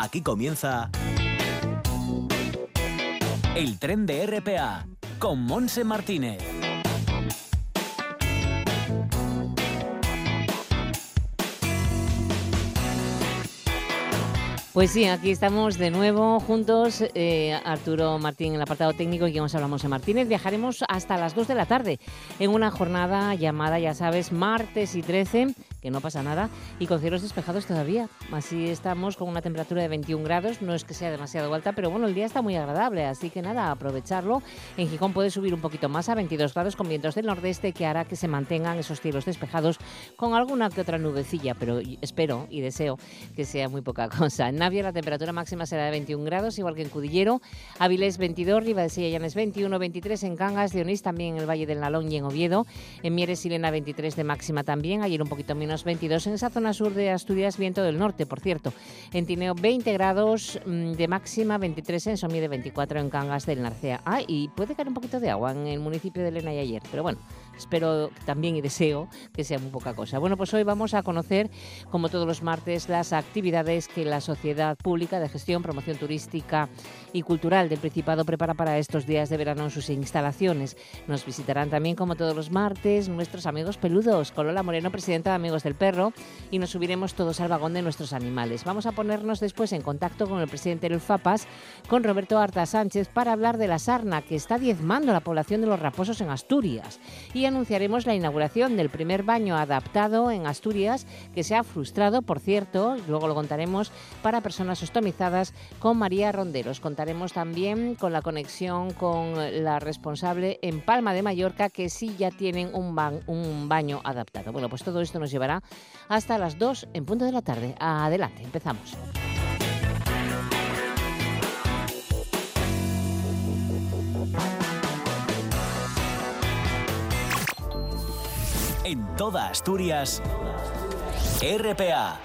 Aquí comienza el tren de RPA con Monse Martínez. Pues sí, aquí estamos de nuevo juntos, eh, Arturo Martín en el apartado técnico y que nos hablamos de Martínez. Viajaremos hasta las 2 de la tarde en una jornada llamada, ya sabes, martes y 13, que no pasa nada, y con cielos despejados todavía. Así estamos con una temperatura de 21 grados, no es que sea demasiado alta, pero bueno, el día está muy agradable, así que nada, aprovecharlo. En Gijón puede subir un poquito más a 22 grados con vientos del nordeste que hará que se mantengan esos cielos despejados con alguna que otra nubecilla, pero espero y deseo que sea muy poca cosa la temperatura máxima será de 21 grados, igual que en Cudillero. Avilés 22, Ribadesella Llanes 21, 23 en Cangas, de Onís también en el Valle del Nalón y en Oviedo. En Mieres y Lena 23 de máxima también, ayer un poquito menos 22. En esa zona sur de Asturias, viento del norte, por cierto. En Tineo 20 grados mm, de máxima, 23 en Somide, 24 en Cangas del Narcea. Ah, y puede caer un poquito de agua en el municipio de Lena y ayer, pero bueno, espero también y deseo que sea muy poca cosa. Bueno, pues hoy vamos a conocer, como todos los martes, las actividades que la Sociedad Pública de Gestión, Promoción Turística y Cultural del Principado prepara para estos días de verano sus instalaciones. Nos visitarán también, como todos los martes, nuestros amigos peludos, con Lola Moreno, presidenta de Amigos del Perro, y nos subiremos todos al vagón de nuestros animales. Vamos a ponernos después en contacto con el presidente del FAPAS, con Roberto Arta Sánchez, para hablar de la sarna que está diezmando la población de los raposos en Asturias. Y anunciaremos la inauguración del primer baño adaptado en Asturias, que se ha frustrado, por cierto, luego lo contaremos, para personas ostomizadas con María Ronderos. Contaremos también con la conexión con la responsable en Palma de Mallorca, que sí ya tienen un, un baño adaptado. Bueno, pues todo esto nos llevará hasta las 2 en punto de la tarde. Adelante, empezamos. en toda Asturias, RPA.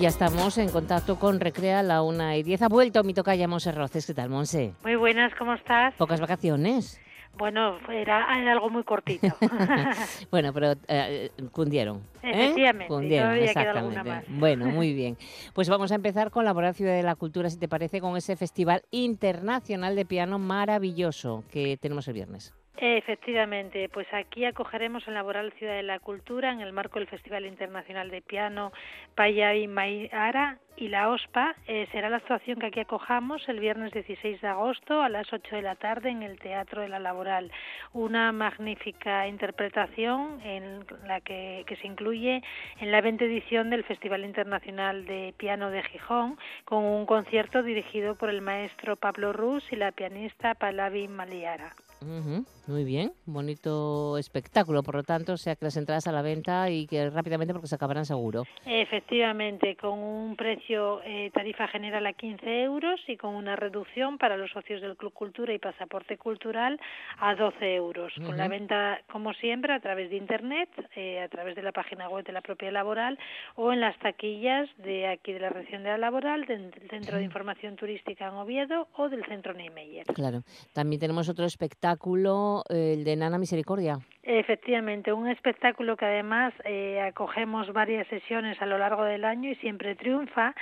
Ya estamos en contacto con Recrea la una y 10. Ha vuelto mi tocaya Monse Roces. ¿Qué tal, Monse? Muy buenas, ¿cómo estás? Pocas vacaciones. Bueno, era, algo muy cortito. bueno, pero eh, cundieron. ¿eh? Efectivamente, cundieron, exactamente. Bueno, muy bien. Pues vamos a empezar con la Ciudad de la Cultura, si te parece, con ese Festival Internacional de Piano maravilloso que tenemos el viernes. Efectivamente, pues aquí acogeremos en Laboral Ciudad de la Cultura en el marco del Festival Internacional de Piano Paya y Mayara y la OSPA. Eh, será la actuación que aquí acojamos el viernes 16 de agosto a las 8 de la tarde en el Teatro de la Laboral. Una magnífica interpretación en la que, que se incluye en la 20 edición del Festival Internacional de Piano de Gijón con un concierto dirigido por el maestro Pablo Rus y la pianista Palavi Maliara. Muy bien, bonito espectáculo, por lo tanto, sea que las entradas a la venta y que rápidamente porque se acabarán seguro. Efectivamente, con un precio eh, tarifa general a 15 euros y con una reducción para los socios del Club Cultura y Pasaporte Cultural a 12 euros. Con la venta, como siempre, a través de Internet, eh, a través de la página web de la propia laboral o en las taquillas de aquí de la región de la laboral, del Centro de Información Turística en Oviedo o del Centro Neymeyer. Claro, también tenemos otro espectáculo espectáculo, el de Nana Misericordia. Efectivamente, un espectáculo que además eh, acogemos varias sesiones a lo largo del año y siempre triunfa.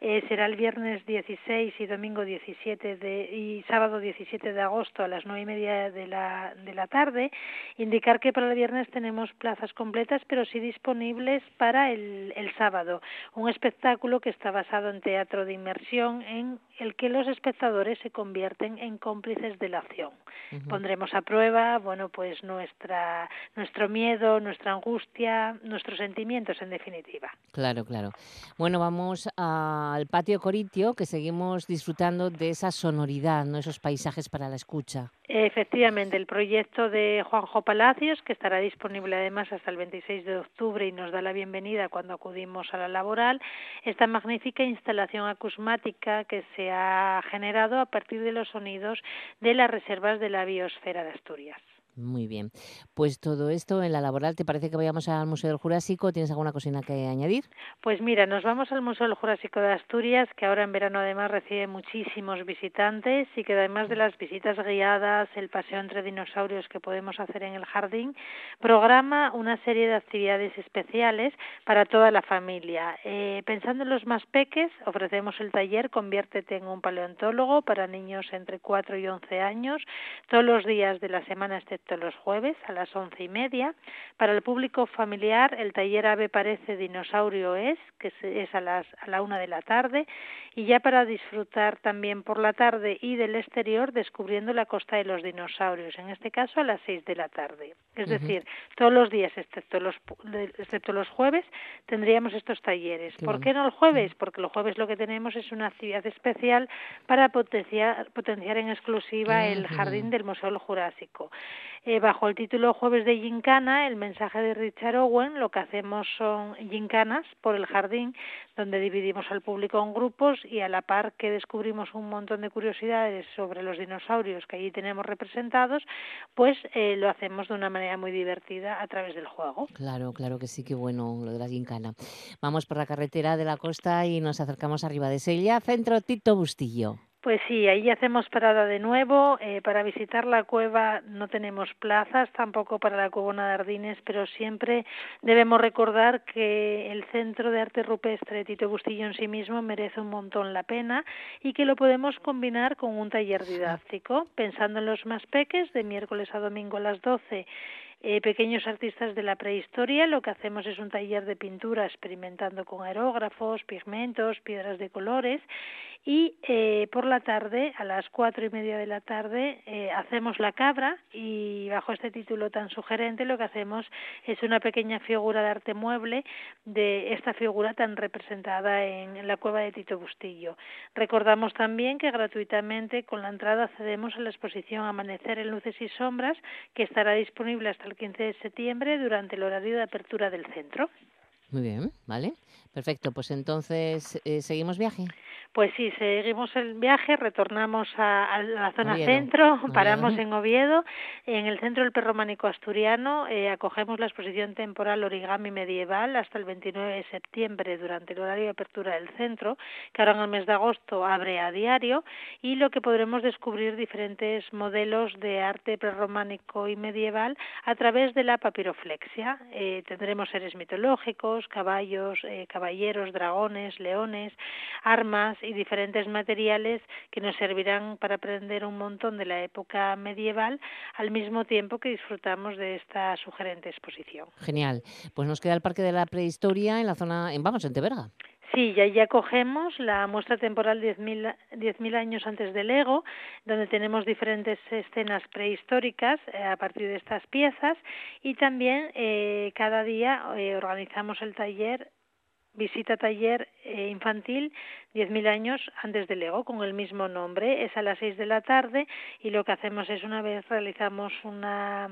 Eh, será el viernes 16 y domingo 17 de, y sábado 17 de agosto a las nueve y media de la, de la tarde. Indicar que para el viernes tenemos plazas completas, pero sí disponibles para el, el sábado. Un espectáculo que está basado en teatro de inmersión en el que los espectadores se convierten en cómplices de la acción. Pondremos a prueba, bueno, pues nuestra, nuestro miedo, nuestra angustia, nuestros sentimientos, en definitiva. Claro, claro. Bueno, vamos al patio Corintio, que seguimos disfrutando de esa sonoridad, ¿no? esos paisajes para la escucha. Efectivamente, el proyecto de Juanjo Palacios, que estará disponible además hasta el 26 de octubre y nos da la bienvenida cuando acudimos a la laboral, esta magnífica instalación acusmática que se ha generado a partir de los sonidos de las reservas de la biosfera de Asturias. Muy bien. Pues todo esto en la laboral, ¿te parece que vayamos al Museo del Jurásico? ¿Tienes alguna cocina que añadir? Pues mira, nos vamos al Museo del Jurásico de Asturias, que ahora en verano además recibe muchísimos visitantes y que además de las visitas guiadas, el paseo entre dinosaurios que podemos hacer en el jardín, programa una serie de actividades especiales para toda la familia. Eh, pensando en los más peques, ofrecemos el taller Conviértete en un paleontólogo para niños entre 4 y 11 años, todos los días de la semana excepto los jueves a las once y media. Para el público familiar, el taller Ave Parece Dinosaurio es, que es a, las, a la una de la tarde, y ya para disfrutar también por la tarde y del exterior descubriendo la costa de los dinosaurios, en este caso a las seis de la tarde. Es decir, todos los días, excepto los, excepto los jueves, tendríamos estos talleres. ¿Por qué no el jueves? Porque el jueves lo que tenemos es una actividad especial para potenciar, potenciar en exclusiva el jardín del Museo Jurásico. Eh, bajo el título Jueves de Gincana, el mensaje de Richard Owen, lo que hacemos son gincanas por el jardín, donde dividimos al público en grupos y a la par que descubrimos un montón de curiosidades sobre los dinosaurios que allí tenemos representados, pues eh, lo hacemos de una manera muy divertida a través del juego. Claro, claro que sí, qué bueno lo de la gincana. Vamos por la carretera de la costa y nos acercamos arriba de Sella, centro Tito Bustillo. Pues sí, ahí hacemos parada de nuevo. Eh, para visitar la cueva no tenemos plazas, tampoco para la Cuevona de Ardines, pero siempre debemos recordar que el Centro de Arte Rupestre Tito Bustillo en sí mismo merece un montón la pena y que lo podemos combinar con un taller didáctico, pensando en los más peques, de miércoles a domingo a las 12 eh, pequeños artistas de la prehistoria. Lo que hacemos es un taller de pintura experimentando con aerógrafos, pigmentos, piedras de colores y eh, por la tarde, a las cuatro y media de la tarde, eh, hacemos la cabra y bajo este título tan sugerente lo que hacemos es una pequeña figura de arte mueble de esta figura tan representada en la cueva de Tito Bustillo. Recordamos también que gratuitamente con la entrada accedemos a la exposición Amanecer en Luces y Sombras que estará disponible hasta el 15 de septiembre durante el horario de apertura del centro. Muy bien, vale. Perfecto, pues entonces, eh, ¿seguimos viaje? Pues sí, seguimos el viaje, retornamos a, la zona centro, paramos en Oviedo, en el centro del perrománico asturiano, eh, acogemos la exposición temporal Origami Medieval hasta el 29 de septiembre durante el horario de apertura del centro, que ahora en el mes de agosto abre a diario, y lo que podremos descubrir diferentes modelos de arte prerrománico y medieval a través de la papiroflexia. Eh, tendremos seres mitológicos, caballos, eh, caballeros, dragones, leones, armas y diferentes materiales que nos servirán para aprender un montón de la época medieval al mismo tiempo que disfrutamos de esta sugerente exposición. Genial. Pues nos queda el Parque de la Prehistoria en la zona, en vamos, en Teberga. Sí, ya, ya cogemos la muestra temporal 10.000 años antes del ego, donde tenemos diferentes escenas prehistóricas eh, a partir de estas piezas y también eh, cada día eh, organizamos el taller visita taller eh, infantil 10.000 años antes del Ego con el mismo nombre. Es a las 6 de la tarde y lo que hacemos es una vez realizamos una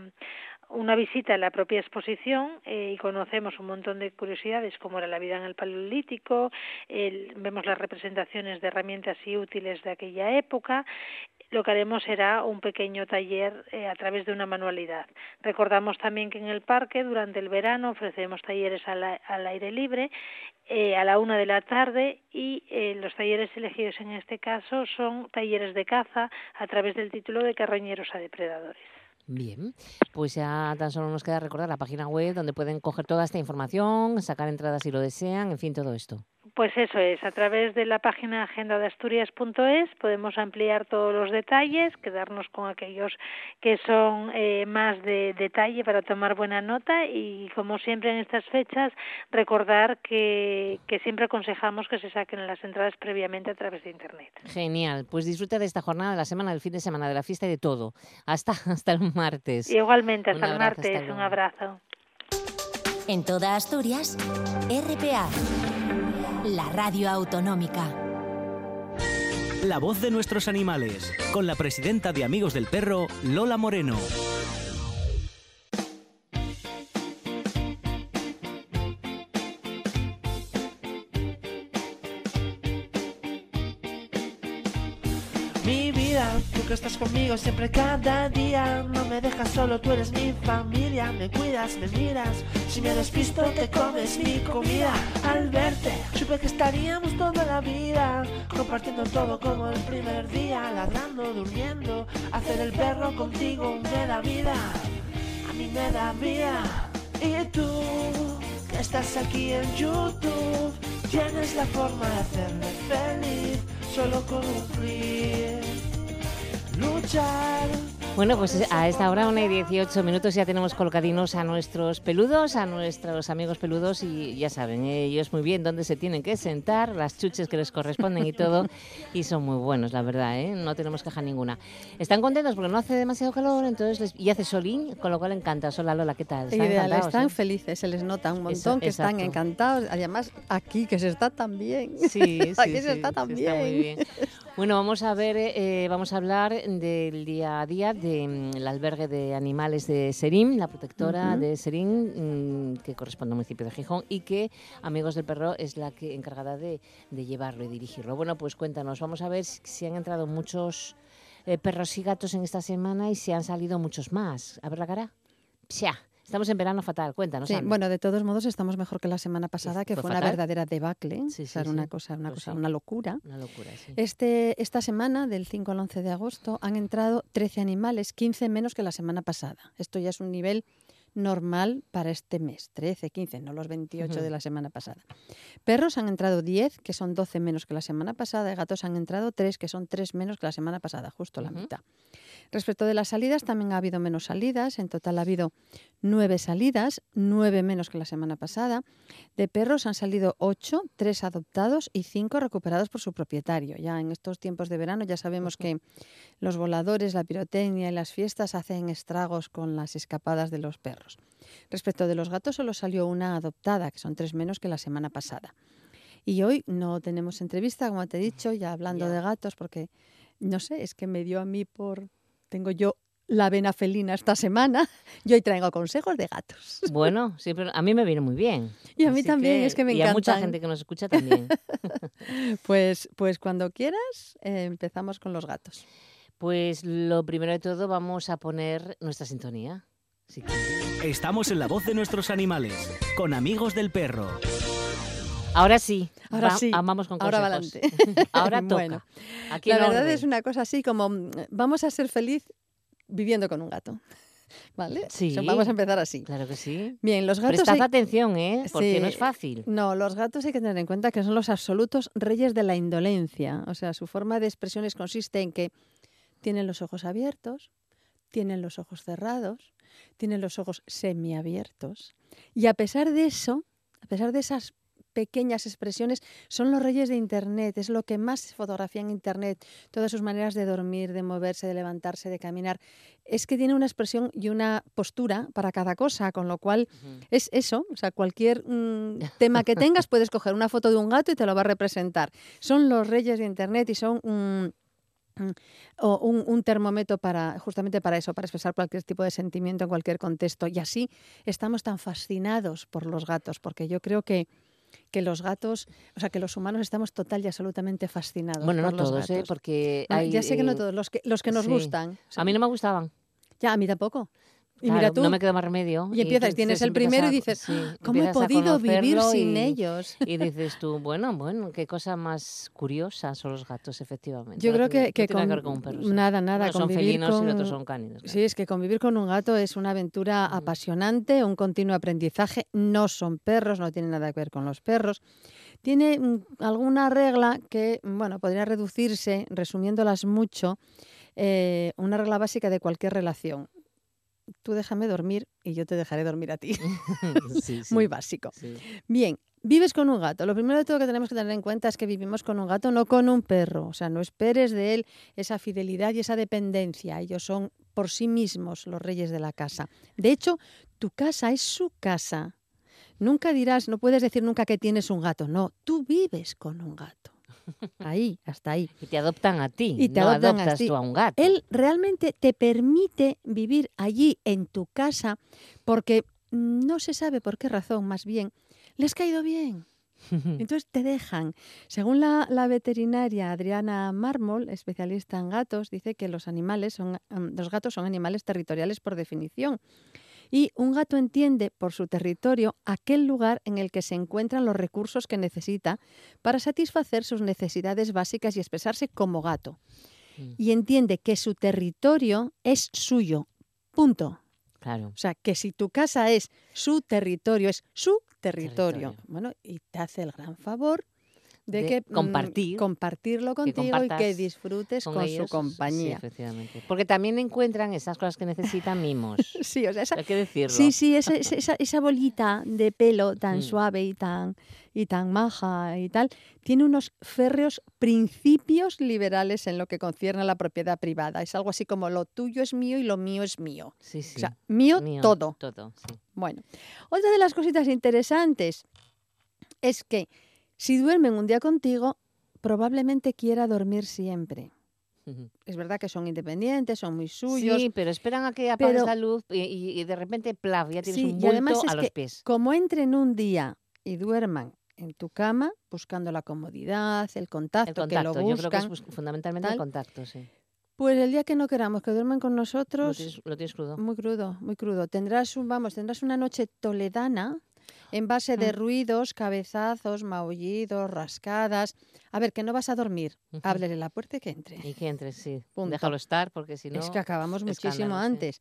una visita a la propia exposición eh, y conocemos un montón de curiosidades como era la vida en el Paleolítico, vemos las representaciones de herramientas y útiles de aquella época lo que haremos será un pequeño taller eh, a través de una manualidad. Recordamos también que en el parque durante el verano ofrecemos talleres al, aire libre eh, a la una de la tarde y eh, los talleres elegidos en este caso son talleres de caza a través del título de Carroñeros a Depredadores. Bien, pues ya tan solo nos queda recordar la página web donde pueden coger toda esta información, sacar entradas si lo desean, en fin, todo esto. Pues eso es, a través de la página agenda de Asturias.es podemos ampliar todos los detalles, quedarnos con aquellos que son eh, más de detalle para tomar buena nota y como siempre en estas fechas recordar que, que siempre aconsejamos que se saquen las entradas previamente a través de Internet. Genial, pues disfruta de esta jornada, de la semana, del fin de semana, de la fiesta y de todo. Hasta, hasta el martes. Igualmente, hasta el martes. un abrazo. En toda Asturias, RPA la radio autonómica. La voz de nuestros animales, con la presidenta de Amigos del Perro, Lola Moreno. Mi vida, Tú estás conmigo siempre cada día, no me dejas solo, tú eres mi familia, me cuidas, me miras, si me despisto te comes mi comida. Al verte, supe que estaríamos toda la vida, compartiendo todo como el primer día, ladrando, durmiendo, hacer el perro contigo me da vida, a mí me da vida. Y tú, que estás aquí en YouTube, tienes la forma de hacerme feliz, solo con un clic. Luchar. Bueno, pues a esta hora, una y 18 minutos, ya tenemos colocadinos a nuestros peludos, a nuestros amigos peludos y ya saben, ellos muy bien dónde se tienen que sentar, las chuches que les corresponden y todo, y son muy buenos, la verdad, ¿eh? no tenemos queja ninguna. Están contentos porque no hace demasiado calor, entonces les- y hace solín, con lo cual encanta. Hola Lola, ¿qué tal? ¿Están Ideal, están eh? felices, se les nota un montón Eso, que están exacto. encantados. Además, aquí que se está tan bien. Sí, sí, aquí sí, se está tan sí, bien. muy bien. Bueno, vamos a ver, eh, vamos a hablar del día a día del albergue de animales de Serín, la protectora de Serín, mm, que corresponde al municipio de Gijón y que Amigos del Perro es la que encargada de, de llevarlo y dirigirlo. Bueno, pues cuéntanos, vamos a ver si, si han entrado muchos eh, perros y gatos en esta semana y si han salido muchos más. A ver la cara. Psia, estamos en verano fatal, cuéntanos. Sí, Ana. bueno, de todos modos estamos mejor que la semana pasada, que fue fue una verdadera debacle. Sí, o sea, una cosa, una Pues cosa, una locura. Una locura, sí. Este, esta semana, del 5 al 11 de agosto, han entrado 13 animales, 15 menos que la semana pasada. Esto ya es un nivel normal para este mes, 13, 15, no los 28 Ujú. de la semana pasada. Perros han entrado 10, que son 12 menos que la semana pasada, y gatos han entrado 3, que son 3 menos que la semana pasada, justo la mitad. Respecto de las salidas, también ha habido menos salidas. En total ha habido nueve salidas, nueve menos que la semana pasada. De perros han salido ocho, tres adoptados y cinco recuperados por su propietario. Ya en estos tiempos de verano ya sabemos que los voladores, la pirotecnia y las fiestas hacen estragos con las escapadas de los perros. Respecto de los gatos, solo salió una adoptada, que son tres menos que la semana pasada. Y hoy no tenemos entrevista, como te he dicho, ya hablando de gatos, porque no sé, es que me dio a mí por. Tengo yo la vena felina esta semana. Yo hoy traigo consejos de gatos. Bueno, siempre a mí me viene muy bien. Y a mí Así también, es que me Y a mucha gente que nos escucha también. Pues, pues cuando quieras, eh, empezamos con los gatos. Pues lo primero de todo vamos a poner nuestra sintonía. Si. Estamos en la voz de nuestros animales, con amigos del perro. Ahora sí. Ahora va- sí, Vamos con ahora consejos. adelante. Ahora toca. Bueno, Aquí La verdad orden. es una cosa así como mm, vamos a ser feliz viviendo con un gato. ¿Vale? Sí. O sea, vamos a empezar así. Claro que sí. Bien, los gatos. Prestad hay- atención, ¿eh? Porque no es fácil. No, los gatos hay que tener en cuenta que son los absolutos reyes de la indolencia. O sea, su forma de expresiones consiste en que tienen los ojos abiertos, tienen los ojos cerrados, tienen los ojos semiabiertos. Y a pesar de eso, a pesar de esas pequeñas expresiones, son los reyes de Internet. Es lo que más fotografía en Internet. Todas sus maneras de dormir, de moverse, de levantarse, de caminar. Es que tiene una expresión y una postura para cada cosa, con lo cual es eso, o sea, cualquier mm, tema que tengas puedes coger una foto de un gato y te lo va a representar. Son los reyes de Internet y son mm, o un, un termómetro para justamente para eso, para expresar cualquier tipo de sentimiento en cualquier contexto. Y así estamos tan fascinados por los gatos, porque yo creo que que los gatos, o sea, que los humanos estamos total y absolutamente fascinados Bueno, no por los todos, ¿eh? gatos. Porque No, hay, ya sé que no eh, todos, los que, los que nos sí. gustan. o sea, A mí no me gustaban. Ya, a mí tampoco. Y Claro, mira tú, no me queda más remedio. y empiezas, tienes el primero a- y dices, sí, ¿cómo he podido vivir sin y- ellos? Y dices tú, bueno, bueno, qué cosa más curiosa son los gatos, efectivamente. Yo creo que, que tiene con, ver con un perro. sí. nada, nada, Unos son felinos con... y otros son cánidos. claro. Sí, es que convivir con un gato es una aventura apasionante, un continuo aprendizaje. No son perros, no tiene nada que ver con los perros. Tiene mm, alguna regla que, bueno, podría reducirse, resumiéndolas mucho, eh, una regla básica de cualquier relación. Tú déjame dormir y yo te dejaré dormir a ti. Sí, sí, Muy básico. sí. Bien, vives con un gato. Lo primero de todo que tenemos que tener en cuenta es que vivimos con un gato, no con un perro. O sea, no esperes de él esa fidelidad y esa dependencia. Ellos son por sí mismos los reyes de la casa. De hecho, tu casa es su casa. Nunca dirás, no puedes decir nunca que tienes un gato. No, tú vives con un gato. Ahí, hasta ahí. Y te adoptan a ti, Y te no adoptan a adoptas ti. tú a un gato. Él realmente te permite vivir allí en tu casa porque no se sabe por qué razón, más bien, le has caído bien. Entonces te dejan. Según la, la veterinaria Adriana Mármol, especialista en gatos, dice que los animales son, los gatos son animales territoriales por definición. Y un gato entiende por su territorio aquel lugar en el que se encuentran los recursos que necesita para satisfacer sus necesidades básicas y expresarse como gato. Mm. Y entiende que su territorio es suyo. Punto. Claro. O sea, que si tu casa es su territorio, es su territorio. Territorio. Bueno, y te hace el gran favor de, De que mm, compartir, compartirlo contigo y que disfrutes con, ellos, su Sí, compañía. efectivamente. Porque también encuentran esas cosas que necesitan mimos. Sí, o sea, esa, Hay que decirlo. sí, sí, esa, esa- esa- esa bolita de pelo tan Mm. suave y tan, y tan maja y tal, tiene unos férreos principios liberales en lo que concierne a la propiedad privada. Es algo así como lo tuyo es mío y lo mío es mío. Sí, sí. O sea, mío, Mío, todo. Todo, sí. Bueno, otra de las cositas interesantes es que si duermen un día contigo, probablemente quiera dormir siempre. Es verdad que son independientes, son muy suyos. Sí, pero esperan a que apagues pero- la luz y, de repente, plaf, ya tienes Sí, un y además es a los que pies. Como entren un día y duerman en tu cama, buscando la comodidad, el contacto, El contacto, que lo yo creo que es buscan, fundamentalmente el contacto, sí. pues el día que no queramos que duerman con Lo nosotros, tienes, lo tienes crudo. muy crudo, muy crudo. Tendrás un, vamos, tendrás una noche toledana en base de Mm. ruidos, cabezazos, maullidos, rascadas. A ver, que no vas a dormir. Ujú. Ábrele la puerta y que entre. Y que entres, sí. Punto. Déjalo estar, porque si no... es que acabamos muchísimo sí. antes.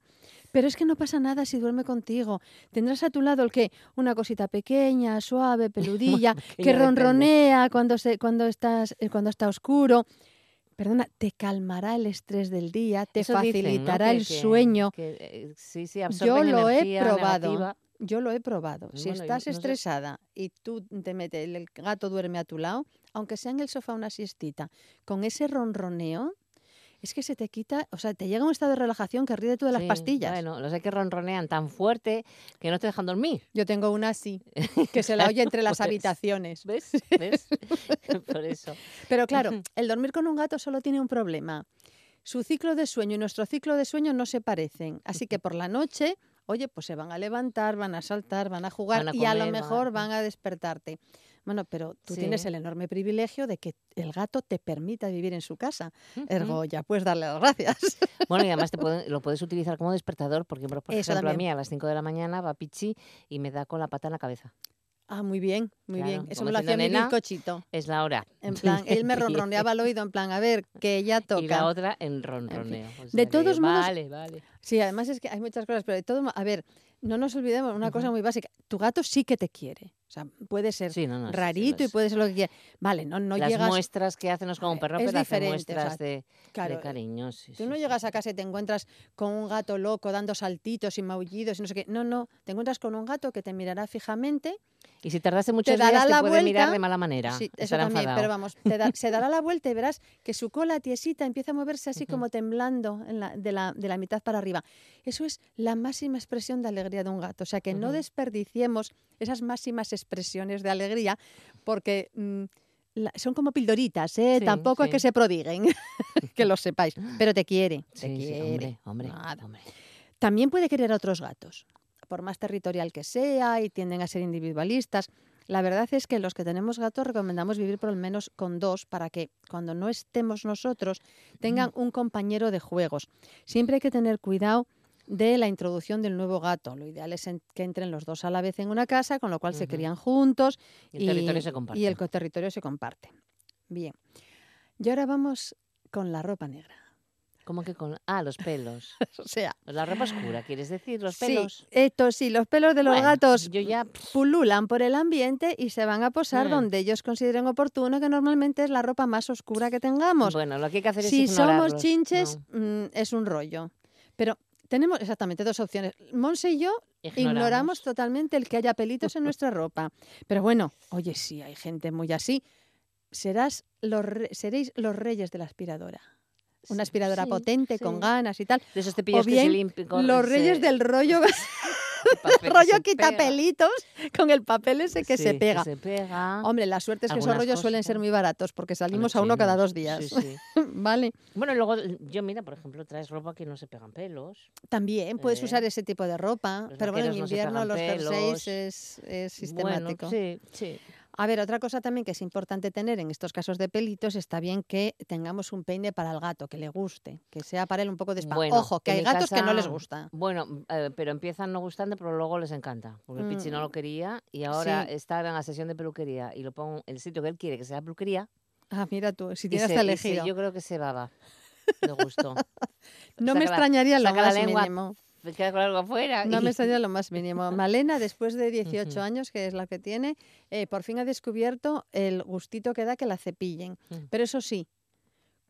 Pero es que no pasa nada si duerme contigo. Tendrás a tu lado el que una cosita pequeña, suave, peludilla, que depende. ronronea cuando se, cuando estás eh, cuando está oscuro. Perdona, te calmará el estrés del día, te Eso dicen, ¿no? facilitará el que- sueño. que, eh, sí, sí, Yo lo he probado. negativa. Yo lo he probado. Si Bueno, yo estás sé. estresada y tú te metes, el gato duerme a tu lado, aunque sea en el sofá una siestita, con ese ronroneo, es que se te quita, o sea, te llega un estado de relajación que ríe tú de las Sí, pastillas. Bueno, los hay que ronronean tan fuerte que no te dejan dormir. Yo tengo una así, que se la oye entre las Pues, habitaciones. ¿Ves? ¿Ves? Por eso. Pero claro, el dormir con un gato solo tiene un problema. Su ciclo de sueño y nuestro ciclo de sueño no se parecen. Así que por la noche, oye, pues se van a levantar, van a saltar, van a jugar Van a y a lo comer, van a- mejor van a despertarte. Bueno, pero tú tienes el enorme privilegio de que el gato te permita vivir en su casa. Ergo, ya puedes darle las gracias. Bueno, y además te pueden- lo puedes utilizar como despertador, porque por Eso ejemplo a mí a las 5 de la mañana va Pichi y me da con la pata en la cabeza. Ah, muy bien, muy Claro, bien. Eso me lo hacía mi "Nena, bizcochito. Es la hora. En plan, él me ronroneaba al oído, en plan, a ver, que ya toca. Y la otra en ronroneo. O De sea todos modos, Vale, vale. Sí, además es que hay muchas cosas, pero de todo, mo- a ver, no nos olvidemos una cosa muy básica. Tu gato sí que te quiere. O sea, puede ser Sí, no, no, sí, sí, rarito y puede ser lo que quiera. Vale, no, no Las llegas. muestras que hacen como un perro, Es pero diferente, o muestras sea, de, claro, de cariño. sí, Tú no llegas a casa y te encuentras con un gato loco dando saltitos y maullidos y no sé qué. No, no. Te encuentras con un gato que te mirará fijamente. Y si tardase muchos dará días, te la puede mirar de mala manera. Sí, eso Estará también, enfadado. pero vamos, te da- se dará la vuelta y verás que su cola tiesita empieza a moverse así como temblando en la- de, la, de la mitad para arriba. Eso es la máxima expresión de alegría de un gato. O sea, que no desperdiciemos esas máximas expresiones de alegría porque mm, la- son como pildoritas, ¿eh? Sí, Tampoco es que se prodiguen, que lo sepáis. Pero te quiere, te Sí, quiere. hombre, hombre. También puede querer a otros gatos, por más territorial que sea y tienden a ser individualistas. La verdad es que los que tenemos gatos recomendamos vivir por lo menos con dos para que cuando no estemos nosotros tengan un compañero de juegos. Siempre hay que tener cuidado de la introducción del nuevo gato. Lo ideal es en- que entren los dos a la vez en una casa, con lo cual se crían juntos Y el territorio se comparte. y el territorio se comparte. Bien. Y ahora vamos con la ropa negra. ¿Cómo que con.? Ah, los pelos. O sea, La ropa oscura, ¿quieres decir? Los sí, pelos. esto sí, los pelos de los Bueno, gatos Yo ya. pululan por el ambiente y se van a posar donde ellos consideren oportuno, que normalmente es la ropa más oscura que tengamos. Bueno, lo que hay que hacer si es somos ignorarlos. chinches, No, mm, es un rollo. Pero tenemos exactamente dos opciones. Monse y yo ignoramos ignoramos. totalmente el que haya pelitos en nuestra ropa. Pero bueno, oye, sí, hay gente muy así. Serás los re- seréis los reyes de la aspiradora. Una aspiradora sí, potente, sí. con ganas y tal. De esos O que bien, se limpian. Los reyes del rollo, rollo quitapelitos con el papel ese que se pega. se pega. Hombre, la suerte es que esos rollos suelen ser muy baratos porque salimos a uno cada dos días. Sí, sí. vale. Bueno, luego yo, mira, por ejemplo, traes ropa que no se pegan pelos. También puedes Eh, usar ese tipo de ropa, los pero bueno, en no invierno pegan los jerseys es, es sistemático. Bueno, sí, sí. A ver, otra cosa también que es importante tener en estos casos de pelitos, está bien que tengamos un peine para el gato, que le guste, que sea para él un poco de spa. Bueno, Ojo, que hay gatos que no les gusta. Bueno, eh, pero empiezan no gustando, pero luego les encanta. Porque el Pichi no lo Mm. quería y ahora Sí. está en la sesión de peluquería y lo pongo en el sitio que él quiere que sea peluquería. Ah, mira tú, si tienes hasta y se- elegido. yo creo que se baba de gusto. No me la- extrañaría lo saca la lengua mínimo. Se queda con algo afuera. No y- me extraña lo más mínimo. Malena, después de 18 Ujú. años, que es la que tiene, eh, por fin ha descubierto el gustito que da que la cepillen. Mm. Pero eso sí,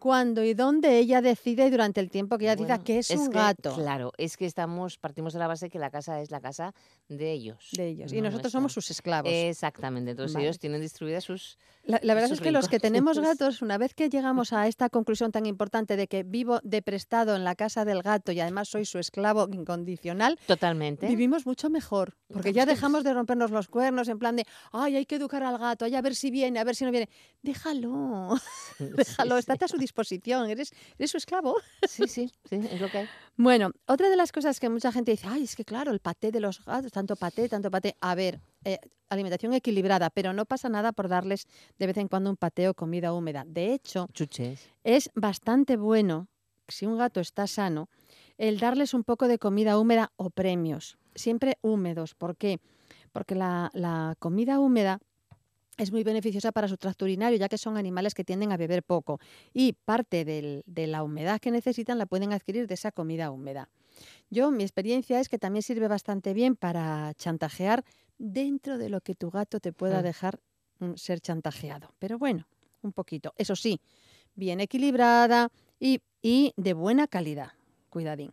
cuando y dónde ella decide y durante el tiempo que ella diga Bueno, que es, un que, gato Claro, es que estamos, partimos de la base que la casa es la casa de ellos. de ellos. Y no nosotros somos nuestra. sus esclavos. Exactamente, entonces Vale. ellos tienen distribuidas sus... La, la verdad sus es que los que rincones. tenemos gatos, una vez que llegamos a esta conclusión tan importante de que vivo de prestado en la casa del gato y además soy su esclavo incondicional, Totalmente. vivimos mucho mejor. Porque ya dejamos de rompernos los cuernos en plan de, ay, hay que educar al gato, ay, a ver si viene, a ver si no viene. Déjalo, déjalo, estate a su disposición, eres, eres su esclavo. Sí, sí, sí, es lo que hay. Bueno, otra de las cosas que mucha gente dice, ay, es que claro, el paté de los gatos, tanto paté, tanto paté. A ver, eh, alimentación equilibrada, pero no pasa nada por darles de vez en cuando un pateo o comida húmeda. De hecho, Chuches. es bastante bueno, si un gato está sano, el darles un poco de comida húmeda o premios, siempre húmedos. ¿Por qué? Porque la, la comida húmeda es muy beneficiosa para su tracto urinario, ya que son animales que tienden a beber poco y parte del- de la humedad que necesitan la pueden adquirir de esa comida húmeda. Yo, mi experiencia es que también sirve bastante bien para chantajear dentro de lo que tu gato te pueda Mm. dejar mm, ser chantajeado. Pero bueno, un poquito. Eso sí, bien equilibrada y, y de buena calidad. Cuidadín.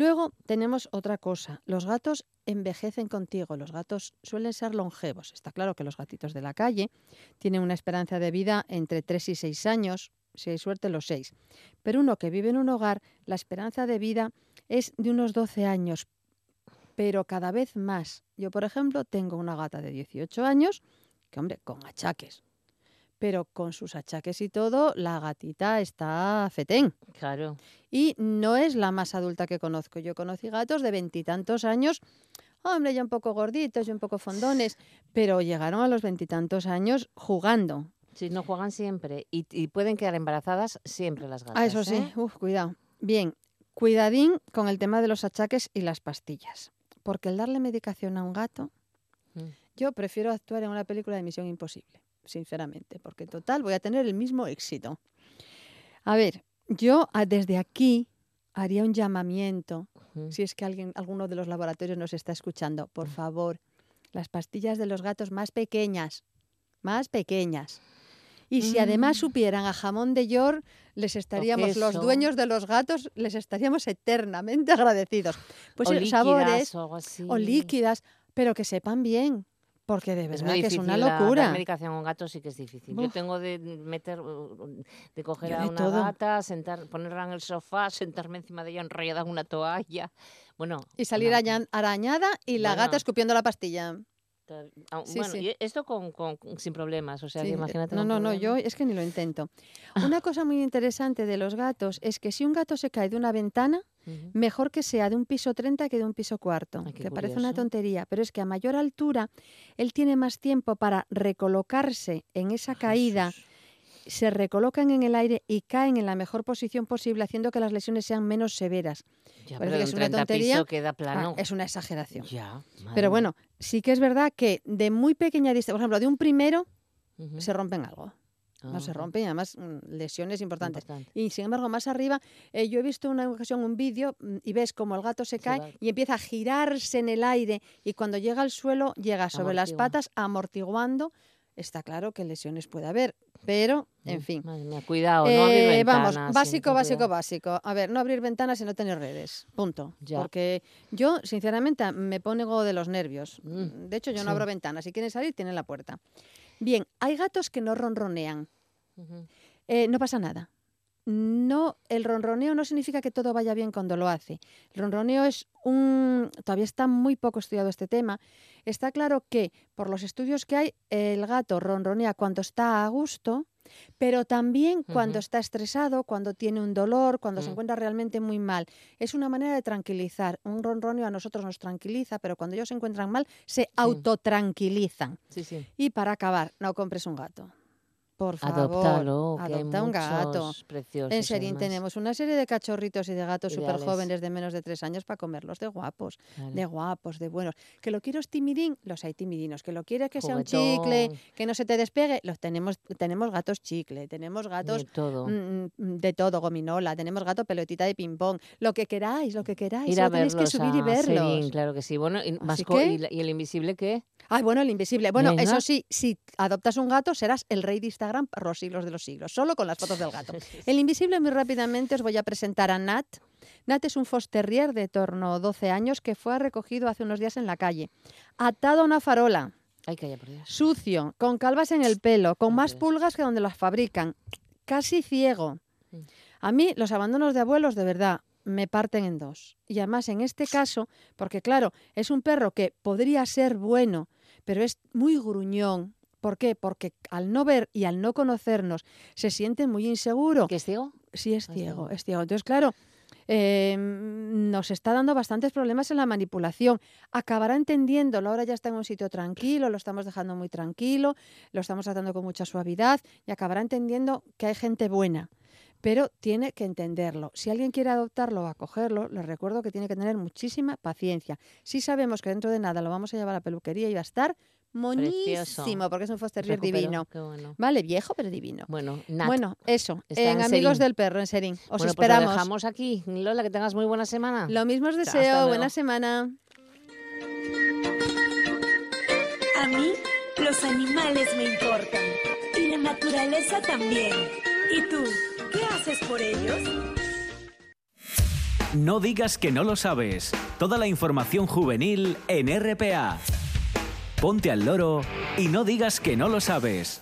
Luego tenemos otra cosa. Los gatos envejecen contigo. Los gatos suelen ser longevos. Está claro que los gatitos de la calle tienen una esperanza de vida entre 3 y 6 años. Si hay suerte, los 6. Pero uno que vive en un hogar, la esperanza de vida es de unos 12 años, pero cada vez más. Yo, por ejemplo, tengo una gata de 18 años, que hombre, con achaques. Pero con sus achaques y todo, la gatita está fetén. Claro. Y no es la más adulta que conozco. Yo conocí gatos de veintitantos años, hombre, ya un poco gorditos y un poco fondones, pero llegaron a los veintitantos años jugando. Sí, no juegan siempre y, y pueden quedar embarazadas siempre las gatas. Ah, eso sí, ¿eh? uf, cuidado. Bien, cuidadín con el tema de los achaques y las pastillas. Porque el darle medicación a un gato, Mm. yo prefiero actuar en una película de Misión Imposible, sinceramente, porque en total voy a tener el mismo éxito. A ver, yo ah, desde aquí haría un llamamiento si es que alguien, alguno de los laboratorios nos está escuchando, por favor, las pastillas de los gatos más pequeñas, más pequeñas. Y si además Mm. supieran a jamón de york, les estaríamos, los dueños de los gatos, les estaríamos eternamente agradecidos. Pues o eh, líquidas sabores o algo así. o líquidas, pero que sepan bien, porque de Es verdad muy que es una la- locura. medicación a un gato sí que es difícil. Yo Uf. tengo de meter, de coger Yo a una todo. gata, sentar, ponerla en el sofá, sentarme encima de ella enrollada en una toalla. Bueno. Y salir aña- arañada y la Bueno. gata escupiendo la pastilla. ah, Sí, bueno, sí. y esto con, con- sin problemas, o sea, Sí, que eh, imagínate. No, no, no, problemas. yo es que ni lo intento. Una cosa muy interesante de los gatos es que si un gato se cae de una ventana, Mejor que sea de un piso 30 que de un piso cuarto. Ay, que parece una tontería, pero es que a mayor altura él tiene más tiempo para recolocarse en esa caída, Jesús. se recolocan en el aire y caen en la mejor posición posible, haciendo que las lesiones sean menos severas. Ya, pero que es una 30 tontería. Ah, es una exageración. Ya, Pero bueno, sí que es verdad que de muy pequeña distancia, por ejemplo, de un primero se rompen algo. No se Ajá, rompen, y además mm, lesiones importantes. importante. Y sin embargo, más arriba, eh, yo he visto una ocasión un vídeo mm, y ves como el gato se Se cae va. y empieza a girarse en el aire y cuando llega al suelo llega sobre las patas amortiguando. Está claro que lesiones puede haber, pero en Mm, fin. Madre mía, cuidado, no abrir Eh, vamos, ventanas, sí, básico, básico, básico. A ver, no abrir ventanas y no tener redes. Punto. Ya. Porque yo, sinceramente, me pongo de los nervios. Mm, De hecho, yo no abro ventanas. Si quieren salir, tienen la puerta. Bien, hay gatos que no ronronean. Eh, no pasa nada. No, el ronroneo no significa que todo vaya bien cuando lo hace. El ronroneo es un. Todavía está muy poco estudiado este tema. Está claro que, por los estudios que hay, el gato ronronea cuando está a gusto, pero también cuando está estresado, cuando tiene un dolor, cuando se Mm. encuentra realmente muy mal. Es una manera de tranquilizar. Un ronronio a nosotros nos tranquiliza, pero cuando ellos se encuentran mal, se autotranquilizan. Sí, sí. Y para acabar, no compres un gato. Por favor, que adopta un gato. preciosos. En Serín tenemos una serie de cachorritos y de gatos súper jóvenes de menos de tres años para comerlos de guapos, de guapos, de buenos. Que lo quiero es timidín, los hay timidinos. Que lo quieres que sea un chicle, que no se te despegue, los tenemos, tenemos gatos chicle, tenemos gatos De todo. mm, mm, de todo, gominola, tenemos gato pelotita de ping pong, lo que queráis, lo que queráis, Ir a tenéis que subir y verlos. Serín, claro que sí. Bueno, y, masco- que- ¿y, el invisible qué? Ay, bueno, el invisible. Bueno, Venga. eso sí, si adoptas un gato, serás el rey de Instagram por los siglos de los siglos, solo con las fotos del gato. El invisible, muy rápidamente, os voy a presentar a Nat. Nat es un Fosterrier de torno a 12 años que fue recogido hace unos días en la calle, atado a una farola, Ay, calla, por Dios. sucio, con calvas en el pelo, con más pulgas que donde las fabrican, casi ciego. Mm. A mí los abandonos de abuelos, de verdad, me parten en dos. Y además en este caso, porque claro, es un perro que podría ser bueno, pero es muy gruñón. ¿Por qué? Porque al no ver y al no conocernos se siente muy inseguro. ¿Qué es ciego? Sí, es Ah, es ciego, ciego. es ciego. Entonces, claro, eh, nos está dando bastantes problemas en la manipulación. Acabará entendiéndolo, ahora ya está en un sitio tranquilo, lo estamos dejando muy tranquilo, lo estamos tratando con mucha suavidad y acabará entendiendo que hay gente buena. Pero tiene que entenderlo. Si alguien quiere adoptarlo o acogerlo, les recuerdo que tiene que tener muchísima paciencia. Si sabemos que dentro de nada lo vamos a llevar a la peluquería y va a estar Precioso. monísimo, porque es un Fosterrier Recupero. divino. Qué bueno. Vale, viejo, pero divino. Bueno, Nat. Bueno, eso. Está En en Amigos Serín. del Perro, en Serín. Os bueno, pues lo esperamos. dejamos aquí. Lola, que tengas muy buena semana. Lo mismo os deseo. Buena semana. A mí, los animales me importan. Y la naturaleza también. ¿Y tú, qué haces por ellos? No digas que no lo sabes. Toda la información juvenil en RPA. Ponte al loro y no digas que no lo sabes.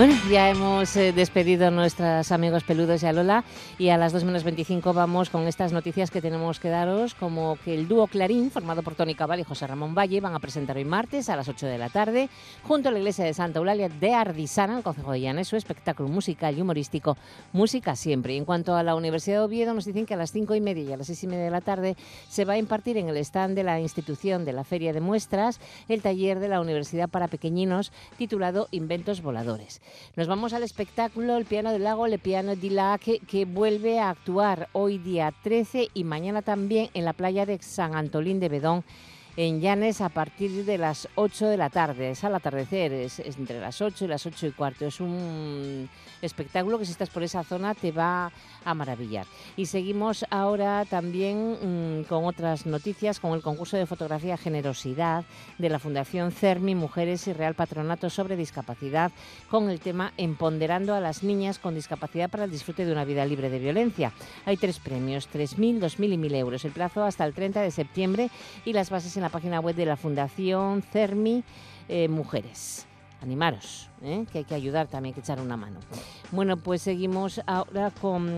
Bueno, ya hemos eh, despedido a nuestros amigos peludos y a Lola y a las 2 menos 25 vamos con estas noticias que tenemos que daros, como que el dúo Clarín, formado por Tony Cabal y José Ramón Valle, van a presentar hoy martes a las 8 de la tarde, junto a la iglesia de Santa Eulalia de Ardisana, el Concejo de Llanes, su espectáculo musical y humorístico Música Siempre. Y en cuanto a la Universidad de Oviedo, nos dicen que a las 5 y media y a las 6 y media de la tarde se va a impartir en el stand de la institución de la Feria de Muestras el taller de la Universidad para Pequeñinos titulado Inventos Voladores. Nos vamos al espectáculo El Piano del Lago, Le Piano di La, que, que vuelve a actuar hoy día 13 y mañana también en la playa de San Antolín de Bedón en Llanes a partir de las 8 de la tarde. Es al atardecer, es, entre las 8 y las 8 y cuarto. Es un espectáculo que si estás por esa zona te va a maravillar. Y seguimos ahora también mm, con otras noticias, con el concurso de fotografía Generosidad de la Fundación CERMI Mujeres y Real Patronato sobre Discapacidad, con el tema Empoderando a las niñas con discapacidad para el disfrute de una vida libre de violencia. Hay tres premios, 3.000, 2.000 y 1.000 euros. El plazo hasta el 30 de septiembre y las bases en la página web de la Fundación CERMI eh, Mujeres. Animaros, ¿eh? que hay que ayudar también, que echar una mano. Bueno, pues seguimos ahora con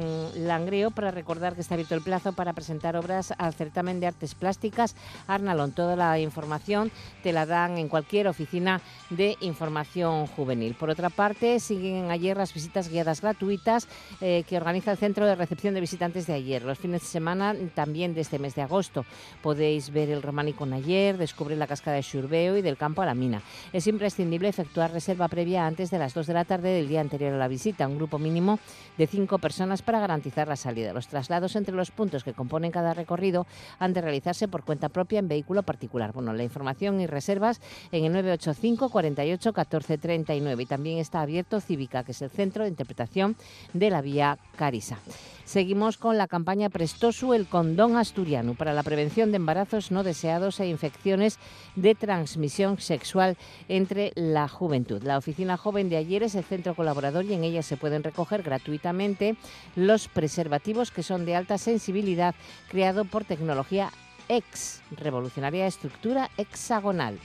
Langreo para recordar que está abierto el plazo para presentar obras al certamen de artes plásticas Arnalón. Toda la información te la dan en cualquier oficina de información juvenil. Por otra parte, siguen ayer las visitas guiadas gratuitas eh, que organiza el Centro de Recepción de Visitantes de ayer. Los fines de semana también de este mes de agosto podéis ver el románico en ayer, descubrir la cascada de Xurbeo y del campo a la mina. Es imprescindible efectuar reserva previa antes de las 2 de la tarde del día anterior a la visita, un grupo mínimo de 5 personas para garantizar la salida. Los traslados entre los puntos que componen cada recorrido han de realizarse por cuenta propia en vehículo particular. Bueno, la información y reservas en el 985 48 14 39 y también está abierto Cívica, que es el centro de interpretación de la vía Carisa. Seguimos con la campaña Prestosu, el condón asturiano, para la prevención de embarazos no deseados e infecciones de transmisión sexual entre la juventud. La oficina Oficina Joven de Ayer es el centro colaborador y en ella se pueden recoger gratuitamente los preservativos que son de alta sensibilidad creado por tecnología X, revolucionaria estructura hexagonal.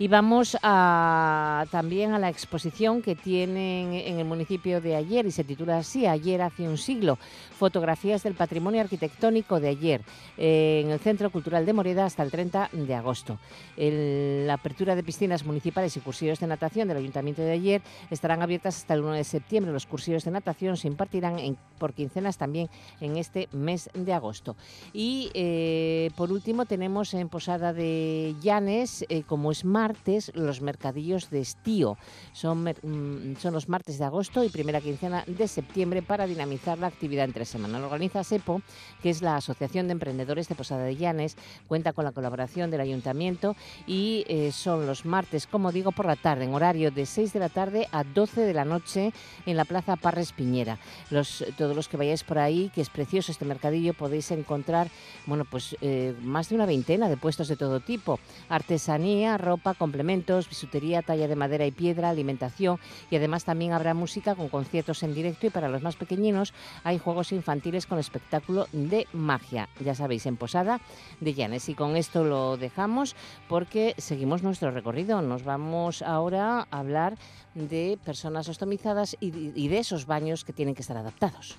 Y vamos también a la exposición que tienen en el municipio de ayer y se titula así, Ayer hace un siglo, fotografías del patrimonio arquitectónico de ayer, eh, en el Centro Cultural de Moreda hasta el 30 de agosto. la apertura de piscinas municipales y cursillos de natación del Ayuntamiento de ayer estarán abiertas hasta el 1 de septiembre. Los cursillos de natación se impartirán por quincenas también en este mes de agosto. Y eh, por último tenemos en Posada de Llanes, eh, como es martes, los mercadillos de estío. Son, mm, son los martes de agosto y primera quincena de septiembre para dinamizar la actividad entre semana. Lo organiza SEPO, que es la Asociación de Emprendedores de Posada de Llanes, cuenta con la colaboración del Ayuntamiento y eh, son los martes, como digo, por la tarde, en horario de 6 de la tarde a 12 de la noche en la Plaza Parres Piñera. Los, todos los que vayáis por ahí, que es precioso este mercadillo, podéis encontrar bueno, pues, eh, más de una veintena de puestos de todo tipo. Artesanía, ropa, complementos, bisutería, talla de madera y piedra, alimentación y además también habrá música con conciertos en directo y para los más pequeñinos hay juegos infantiles con espectáculo de magia. Ya sabéis, en Posada de Llanes. Y con esto lo dejamos porque seguimos nuestro recorrido. Nos vamos ahora a hablar de personas ostomizadas y, y de esos baños que tienen que estar adaptados.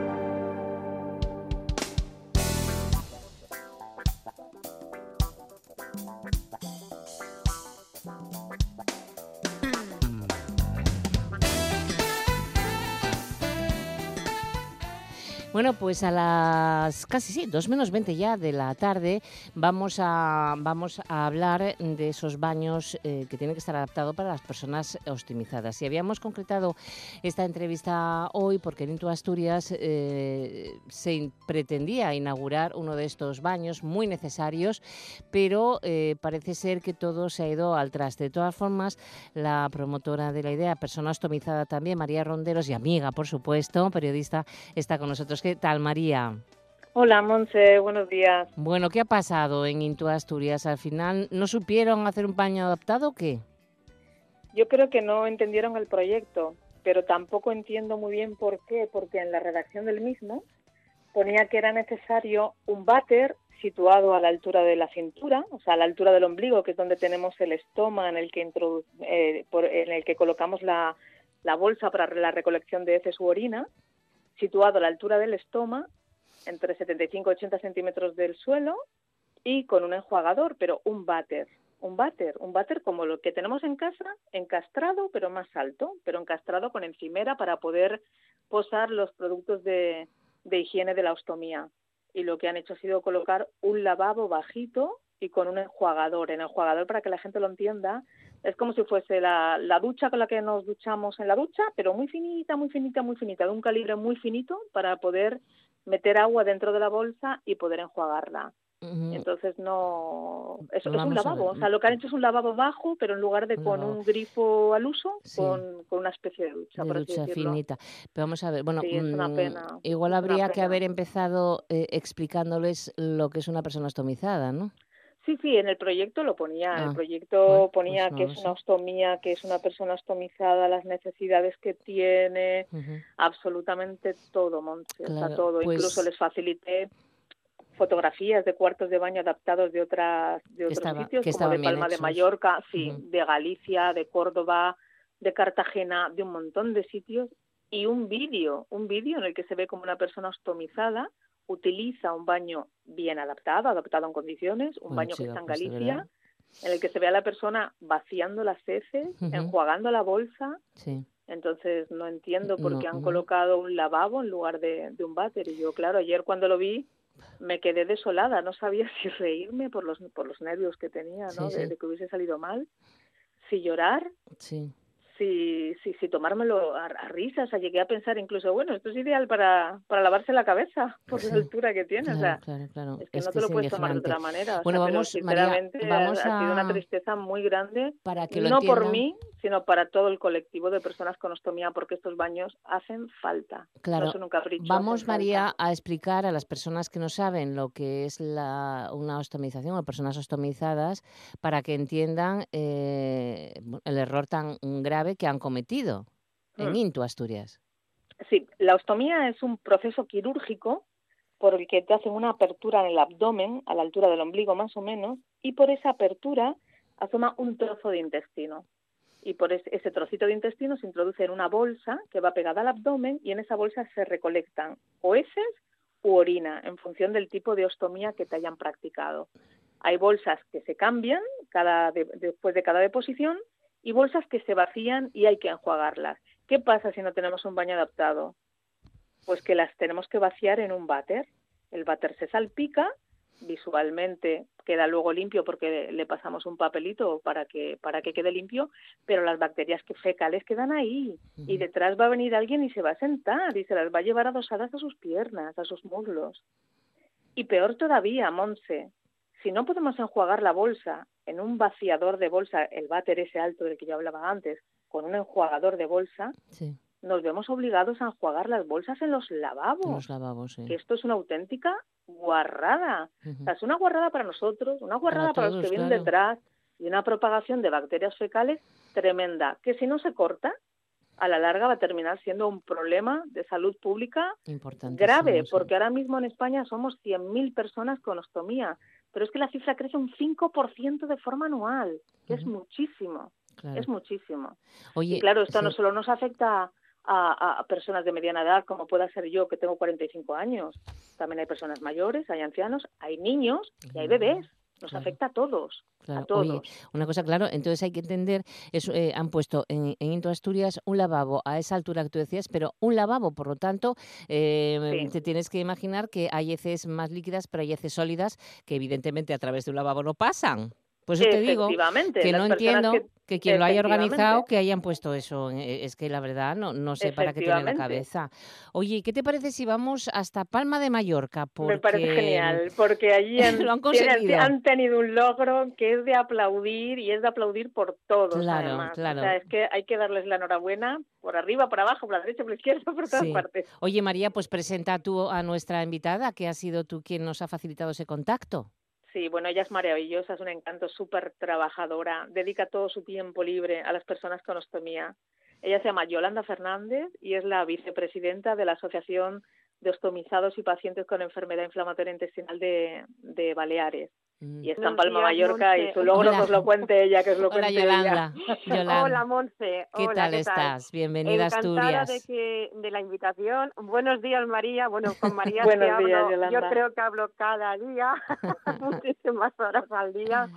Bueno, pues a las casi sí, dos menos 20 ya de la tarde vamos a, vamos a hablar de esos baños eh, que tienen que estar adaptados para las personas optimizadas. Y habíamos concretado esta entrevista hoy porque en Intu Asturias eh, se pretendía inaugurar uno de estos baños muy necesarios, pero eh, parece ser que todo se ha ido al traste. De todas formas, la promotora de la idea, persona ostomizada también, María Ronderos y amiga, por supuesto, periodista, está con nosotros. ¿Qué tal, María? Hola, Monse, buenos días. Bueno, ¿qué ha pasado en Intu Asturias? ¿Al final no supieron hacer un paño adaptado o qué? Yo creo que no entendieron el proyecto, pero tampoco entiendo muy bien por qué, porque en la redacción del mismo ponía que era necesario un váter situado a la altura de la cintura, o sea, a la altura del ombligo, que es donde tenemos el estoma en el que, eh, en el que colocamos la, la bolsa para la recolección de heces u orina, situado a la altura del estoma, entre 75 y 80 centímetros del suelo, y con un enjuagador, pero un váter. Un váter, un váter como lo que tenemos en casa, encastrado, pero más alto, pero encastrado con encimera para poder posar los productos de, de higiene de la ostomía. Y lo que han hecho ha sido colocar un lavabo bajito y con un enjuagador. En enjuagador, para que la gente lo entienda, es como si fuese la, la, ducha con la que nos duchamos en la ducha, pero muy finita, muy finita, muy finita, de un calibre muy finito para poder meter agua dentro de la bolsa y poder enjuagarla. Entonces no, eso es un lavabo, o sea, lo que han hecho es un lavabo bajo, pero en lugar de con un grifo al uso, con, con, una especie de ducha. De ducha finita. Pero vamos a ver, bueno, mm, igual habría que haber empezado eh, explicándoles lo que es una persona ostomizada, ¿no? Sí, sí, en el proyecto lo ponía. el ah, proyecto ponía pues que es una ostomía, que es una persona ostomizada, las necesidades que tiene, absolutamente todo, Montse, todo. Pues Incluso les facilité fotografías de cuartos de baño adaptados de otras de otros sitios, como de Palma de Mallorca, sí, de Galicia, de Córdoba, de Cartagena, de un montón de sitios y un vídeo, un vídeo en el que se ve como una persona ostomizada utiliza un baño bien adaptado, adaptado en condiciones, un baño que está en Galicia, en el que se ve a la persona vaciando las heces, enjuagando la bolsa. Entonces no entiendo por qué han colocado un lavabo en lugar de, un váter. Y yo, claro, ayer cuando lo vi me quedé desolada, no sabía si reírme por los, por los nervios que tenía, ¿no? de, que hubiese salido mal, si llorar, si si, si, si tomármelo a, risas, o sea, llegué a pensar incluso, bueno, esto es ideal para, para lavarse la cabeza por la altura que tiene, o sea, claro, claro. es que no te lo puedes tomar de otra manera. bueno, vamos, sinceramente, vamos ha, a... sido una tristeza muy grande, para que lo no por mí, sino para todo el colectivo de personas con ostomía, porque estos baños hacen falta. Claro. No son un capricho. Vamos, María, falta. a explicar a las personas que no saben lo que es la, una ostomización o personas ostomizadas para que entiendan eh, el error tan grave que han cometido en Mm. Intu, Asturias. Sí, la ostomía es un proceso quirúrgico por el que te hacen una apertura en el abdomen, a la altura del ombligo más o menos, y por esa apertura asoma un trozo de intestino. Y por es- ese trocito de intestino se introduce en una bolsa que va pegada al abdomen y en esa bolsa se recolectan o heces u orina en función del tipo de ostomía que te hayan practicado. Hay bolsas que se cambian cada de- después de cada deposición y bolsas que se vacían y hay que enjuagarlas. ¿Qué pasa si no tenemos un baño adaptado? Pues que las tenemos que vaciar en un váter. El váter se salpica, visualmente queda luego limpio porque le pasamos un papelito para que para que quede limpio, pero las bacterias que fecales quedan ahí y detrás va a venir alguien y se va a sentar y se las va a llevar adosadas a sus piernas, a sus muslos. Y peor todavía, Monse, si no podemos enjuagar la bolsa en un vaciador de bolsa, el váter ese alto del que yo hablaba antes, con un enjuagador de bolsa, Sí, nos vemos obligados a enjuagar las bolsas en los lavabos. en los lavabos, sí. Que esto es una auténtica guarrada. O sea, es una guarrada para nosotros, una guarrada para, los que vienen claro. detrás y una propagación de bacterias fecales tremenda, que si no se corta, a la larga va a terminar siendo un problema de salud pública grave, porque ahora mismo en España somos 100.000 personas con ostomía, pero es que la cifra crece un 5% de forma anual, que es muchísimo, Claro. es muchísimo. Oye, y claro, esto no solo nos afecta a, a personas de mediana edad, como pueda ser yo, que tengo 45 años, también hay personas mayores, hay ancianos, hay niños y hay bebés. Nos Claro. afecta a todos, Claro. a todos. Oye, una cosa, claro, entonces hay que entender, es, eh, han puesto en, en Into Asturias un lavabo a esa altura que tú decías, pero un lavabo, por lo tanto, eh, Sí. te tienes que imaginar que hay heces más líquidas, pero hay heces sólidas que evidentemente a través de un lavabo no pasan. Pues yo te digo que no entiendo que- que, quien lo haya organizado, que hayan puesto eso. eh, Es que la verdad no, no sé para qué tiene la cabeza. Oye, ¿y ¿qué te parece si vamos hasta Palma de Mallorca? Porque... Me parece genial, porque allí han, Lo han tienen- conseguido. han tenido un logro que es de aplaudir y es de aplaudir por todos. Claro, además. claro. O sea, es que hay que darles la enhorabuena por arriba, por abajo, por la derecha, por la izquierda, por todas Sí. partes. Oye, María, pues presenta tú a nuestra invitada, que ha sido tú quien nos ha facilitado ese contacto. Sí, bueno, ella es maravillosa, es un encanto, súper trabajadora, dedica todo su tiempo libre a las personas con ostomía. Ella se llama Yolanda Fernández y es la vicepresidenta de la Asociación de Ostomizados y Pacientes con Enfermedad Inflamatoria Intestinal de, de Baleares. Mm. Y está en Palma, días, Mallorca, y su logro Hola. que os lo cuente ella, que os lo Hola, cuente Yolanda. ella. Yolanda. Hola, Monse. ¿Qué Hola, tal ¿qué estás? Bienvenida a Encantada Asturias. de, que, de la invitación. Buenos días, María. Bueno, con María Buenos sí hablo- días, Yolanda. yo creo que hablo cada día, muchísimas horas al día.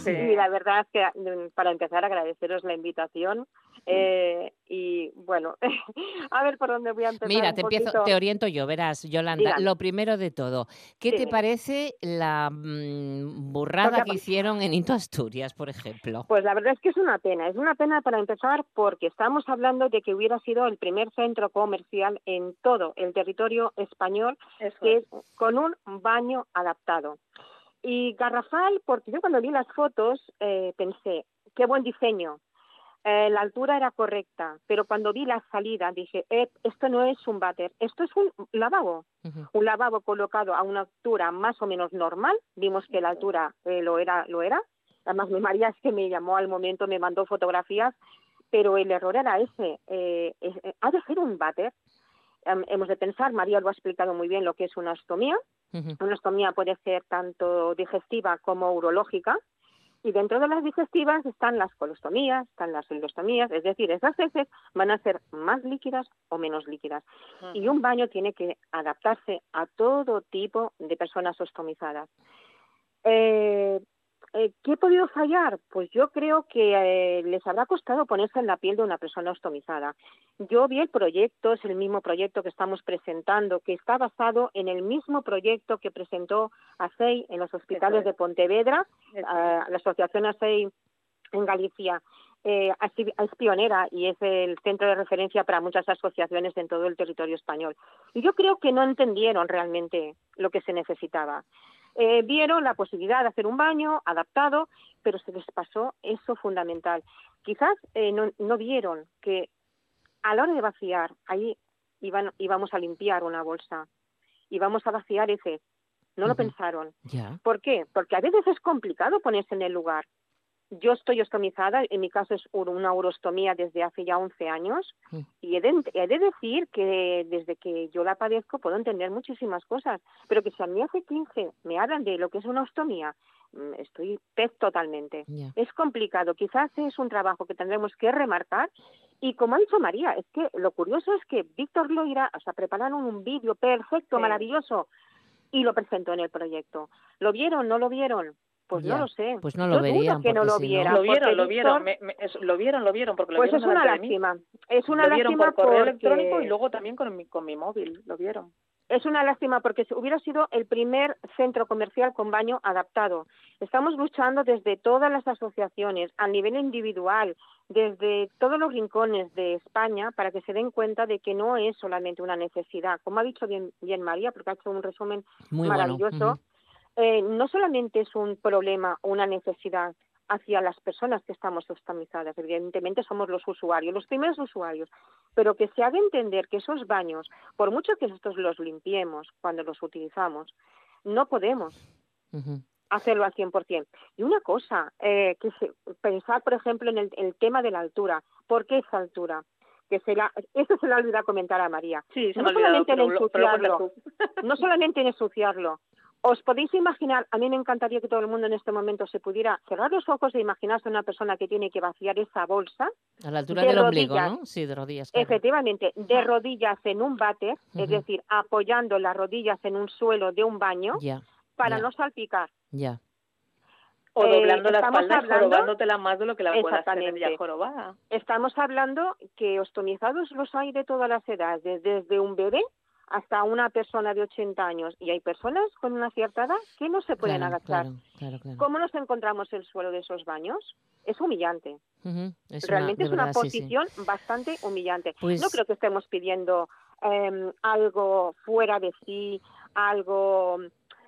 Sí. Y la verdad es que, mm, para empezar, agradeceros la invitación. Eh, y bueno, a ver por dónde voy a empezar. Mira, te empiezo, te oriento yo, verás, Yolanda. Lo primero de todo, ¿qué te parece la mm, burrada Lo que hicieron en Into Asturias, por ejemplo? Pues la verdad es que es una pena. Es una pena para empezar porque estamos hablando de que hubiera sido el primer centro comercial en todo el territorio español Eso que es con un baño adaptado. Y garrafal, porque yo cuando vi las fotos eh, pensé, qué buen diseño. Eh, la altura era correcta, pero cuando vi la salida dije, eh, esto no es un váter, esto es un lavabo. Un lavabo colocado a una altura más o menos normal, vimos que la altura eh, lo era, lo era. Además, mi María es que me llamó al momento, me mandó fotografías, pero el error era ese. eh, es- eh, ha de ser un váter. Em, hemos de pensar, María lo ha explicado muy bien lo que es una ostomía. Una ostomía puede ser tanto digestiva como urológica. Y dentro de las digestivas están las colostomías, están las endostomías, es decir, esas heces van a ser más líquidas o menos líquidas. Y un baño tiene que adaptarse a todo tipo de personas ostomizadas. Eh, eh, ¿Qué he podido fallar? Pues yo creo que eh, les habrá costado ponerse en la piel de una persona ostomizada. Yo vi el proyecto, es el mismo proyecto que estamos presentando, que está basado en el mismo proyecto que presentó ASEI en los hospitales es. de Pontevedra. La asociación ASEI en Galicia. Eh, es pionera y es el centro de referencia para muchas asociaciones en todo el territorio español. Y yo creo que no entendieron realmente lo que se necesitaba. Eh, vieron la posibilidad de hacer un baño adaptado, pero se les pasó eso fundamental. Quizás eh, no, no vieron que a la hora de vaciar, ahí iban, íbamos a limpiar una bolsa, íbamos a vaciar ese. No lo pensaron. Ya. ¿Por qué? Porque a veces es complicado ponerse en el lugar. Yo estoy ostomizada, en mi caso es una urostomía desde hace ya 11 años Mm. y he de, he de decir que desde que yo la padezco puedo entender muchísimas cosas, pero que si a mí hace 15 me hablan de lo que es una ostomía, mm, estoy pez totalmente. Es complicado, quizás es un trabajo que tendremos que remarcar y como ha dicho María, es que lo curioso es que Víctor Loira, o sea, prepararon un vídeo perfecto, Sí. maravilloso y lo presentó en el proyecto. ¿Lo vieron? ¿No lo vieron? Pues Ya, no lo sé. pues no Yo lo dudo verían, que no lo si no- vieran. Lo vieron, lo vieron, Víctor, me- me- es- lo vieron, lo vieron, porque lo Pues vieron es una lástima. Es una lo vieron lástima por correo porque- electrónico y luego también con mi, con mi móvil, lo vieron. Es una lástima porque si hubiera sido el primer centro comercial con baño adaptado. Estamos luchando desde todas las asociaciones, a nivel individual, desde todos los rincones de España, para que se den cuenta de que no es solamente una necesidad. Como ha dicho bien, bien María, porque ha hecho un resumen Muy maravilloso, bueno. ujú. Eh, no solamente es un problema o una necesidad hacia las personas que estamos ostamizadas, evidentemente somos los usuarios, los primeros usuarios, pero que se haga entender que esos baños, por mucho que nosotros los limpiemos cuando los utilizamos, no podemos hacerlo al 100%. Y una cosa, eh, que se- pensar, por ejemplo, en el, el tema de la altura. ¿Por qué esa altura? Que se la, eso se le ha olvidado comentar a María. Sí, se no me ha olvidado, solamente en ensuciarlo, no solamente en ensuciarlo. ¿Os podéis imaginar? A mí me encantaría que todo el mundo en este momento se pudiera cerrar los ojos e imaginarse una persona que tiene que vaciar esa bolsa, A la altura de del ombligo, rodillas. ¿no? Sí, de rodillas. claro. efectivamente, de rodillas en un váter, es Ujú. decir, apoyando las rodillas en un suelo de un baño para no salpicar. ya. O Eh, doblando la estamos espalda y hablando- jorobándotela más de lo que la puedas tener ya jorobada. Estamos hablando que ostomizados los hay de todas las edades, desde un bebé hasta una persona de 80 años. Y hay personas con una cierta edad que no se pueden Claro, agachar. claro, claro, claro. ¿Cómo nos encontramos el suelo de esos baños? Es humillante. Es Realmente es una verdad, sí, sí. posición bastante humillante. Pues- No creo que estemos pidiendo em, algo fuera de sí, algo,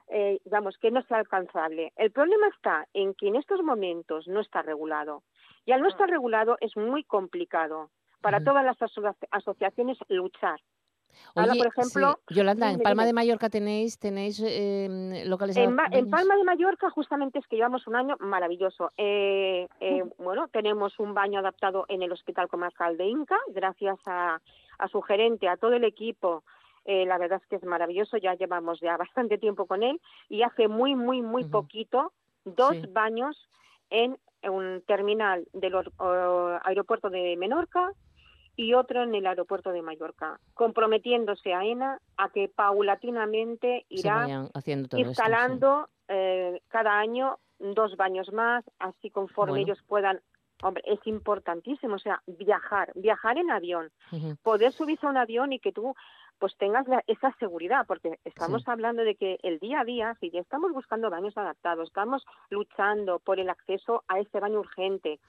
eh, vamos, que no sea alcanzable. El problema está en que en estos momentos no está regulado. Y al no estar regulado es muy complicado para todas las aso- asociaciones luchar. Ahora, por ejemplo, sí, Yolanda, en Palma de Mallorca tenéis, tenéis eh, En, Ba- en baños? Palma de Mallorca justamente es que llevamos un año maravilloso. Eh, eh, bueno, tenemos un baño adaptado en el Hospital Comarcal de Inca, gracias a, a su gerente, a todo el equipo. Eh, la verdad es que es maravilloso, ya llevamos ya bastante tiempo con él y hace muy, muy, muy poquito dos Sí. baños en un terminal del aeropuerto de Menorca y otro en el aeropuerto de Mallorca, comprometiéndose a ENA a que paulatinamente irá vayan haciendo todo esto, sí. instalando eh, cada año dos baños más, así conforme Bueno. ellos puedan. Hombre, es importantísimo, o sea, viajar, viajar en avión, poder subirse a un avión y que tú pues tengas la- esa seguridad, porque estamos Sí. hablando de que el día a día, si ya estamos buscando baños adaptados, estamos luchando por el acceso a este baño urgente,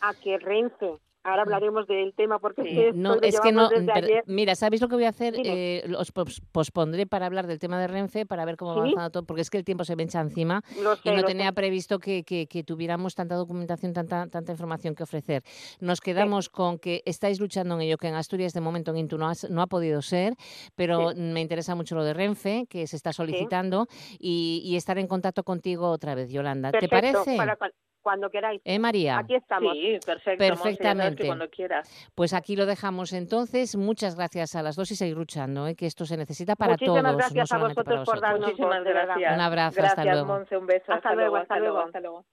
a que Renfe, ahora hablaremos del tema porque Sí. es que esto No, lo es que no. llevamos desde pero- ayer. mira, ¿sabéis lo que voy a hacer? Eh, os pos- pospondré para hablar del tema de Renfe, para ver cómo va ¿Sí? avanzando todo, porque es que el tiempo se me echa encima Lo y no tenía sé. previsto que, que- que tuviéramos tanta documentación, tanta, tanta información que ofrecer. Nos quedamos con que estáis luchando en ello, que en Asturias de momento en Intu no, has- no ha podido ser, pero me interesa mucho lo de Renfe, que se está solicitando, y, y estar en contacto contigo otra vez, Yolanda. ¿Te parece? para cuando queráis. ¿Eh, María? Aquí estamos. Sí, perfecto. Perfectamente. cuando quieras. Pues aquí lo dejamos entonces. Muchas gracias a las dos y seguir luchando, ¿eh? que esto se necesita para Muchísimas todos, gracias no a vosotros por darnos Muchísimas gracias. Un abrazo, Gracias, hasta luego. Monse, un beso. Hasta luego, hasta luego. Hasta luego.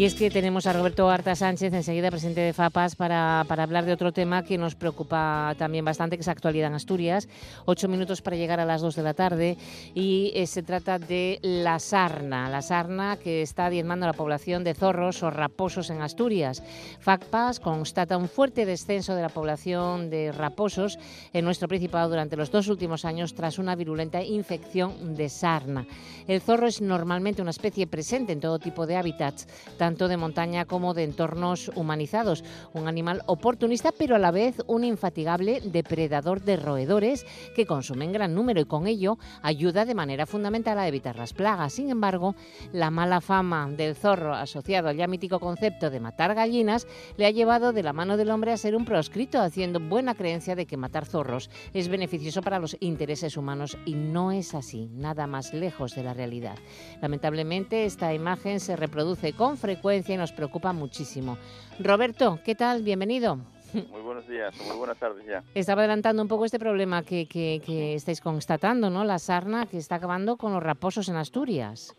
Y es que tenemos a Roberto Arta Sánchez, enseguida presidente de FAPAS, para, para hablar de otro tema que nos preocupa también bastante, que es actualidad en Asturias. Ocho minutos para llegar a las dos de la tarde y eh, se trata de la sarna, la sarna que está diezmando la población de zorros o raposos en Asturias. FAPAS constata un fuerte descenso de la población de raposos en nuestro Principado durante los dos últimos años tras una virulenta infección de sarna. El zorro es normalmente una especie presente en todo tipo de hábitats, tanto de montaña como de entornos humanizados. Un animal oportunista, pero a la vez un infatigable depredador de roedores que consumen gran número y con ello ayuda de manera fundamental a evitar las plagas. Sin embargo, la mala fama del zorro asociado al ya mítico concepto de matar gallinas le ha llevado de la mano del hombre a ser un proscrito, haciendo buena creencia de que matar zorros es beneficioso para los intereses humanos y no es así, nada más lejos de la realidad. Lamentablemente, esta imagen se reproduce con frecuencia y nos preocupa muchísimo. Roberto, ¿qué tal? Bienvenido. Muy buenos días, muy buenas tardes ya. Estaba adelantando un poco este problema que, que, que estáis constatando, ¿no? La sarna que está acabando con los raposos en Asturias.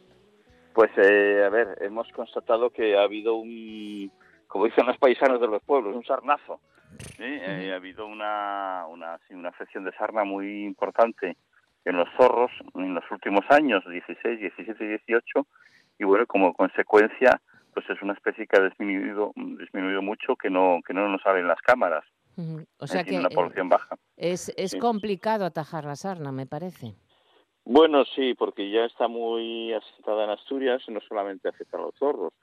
Pues, eh, a ver, hemos constatado que ha habido un, como dicen los paisanos de los pueblos, un sarnazo. ¿sí? Eh, ha habido una, una, sí, una afección de sarna muy importante en los zorros en los últimos años, 16, 17 y 18, y bueno, como consecuencia, pues es una especie que ha disminuido, disminuido mucho, que no, que no nos sale en las cámaras. Ujú. O sea que una eh, población baja. es, es Sí. complicado atajar la sarna, me parece. Bueno, sí, porque ya está muy asentada en Asturias, no solamente afecta a los zorros.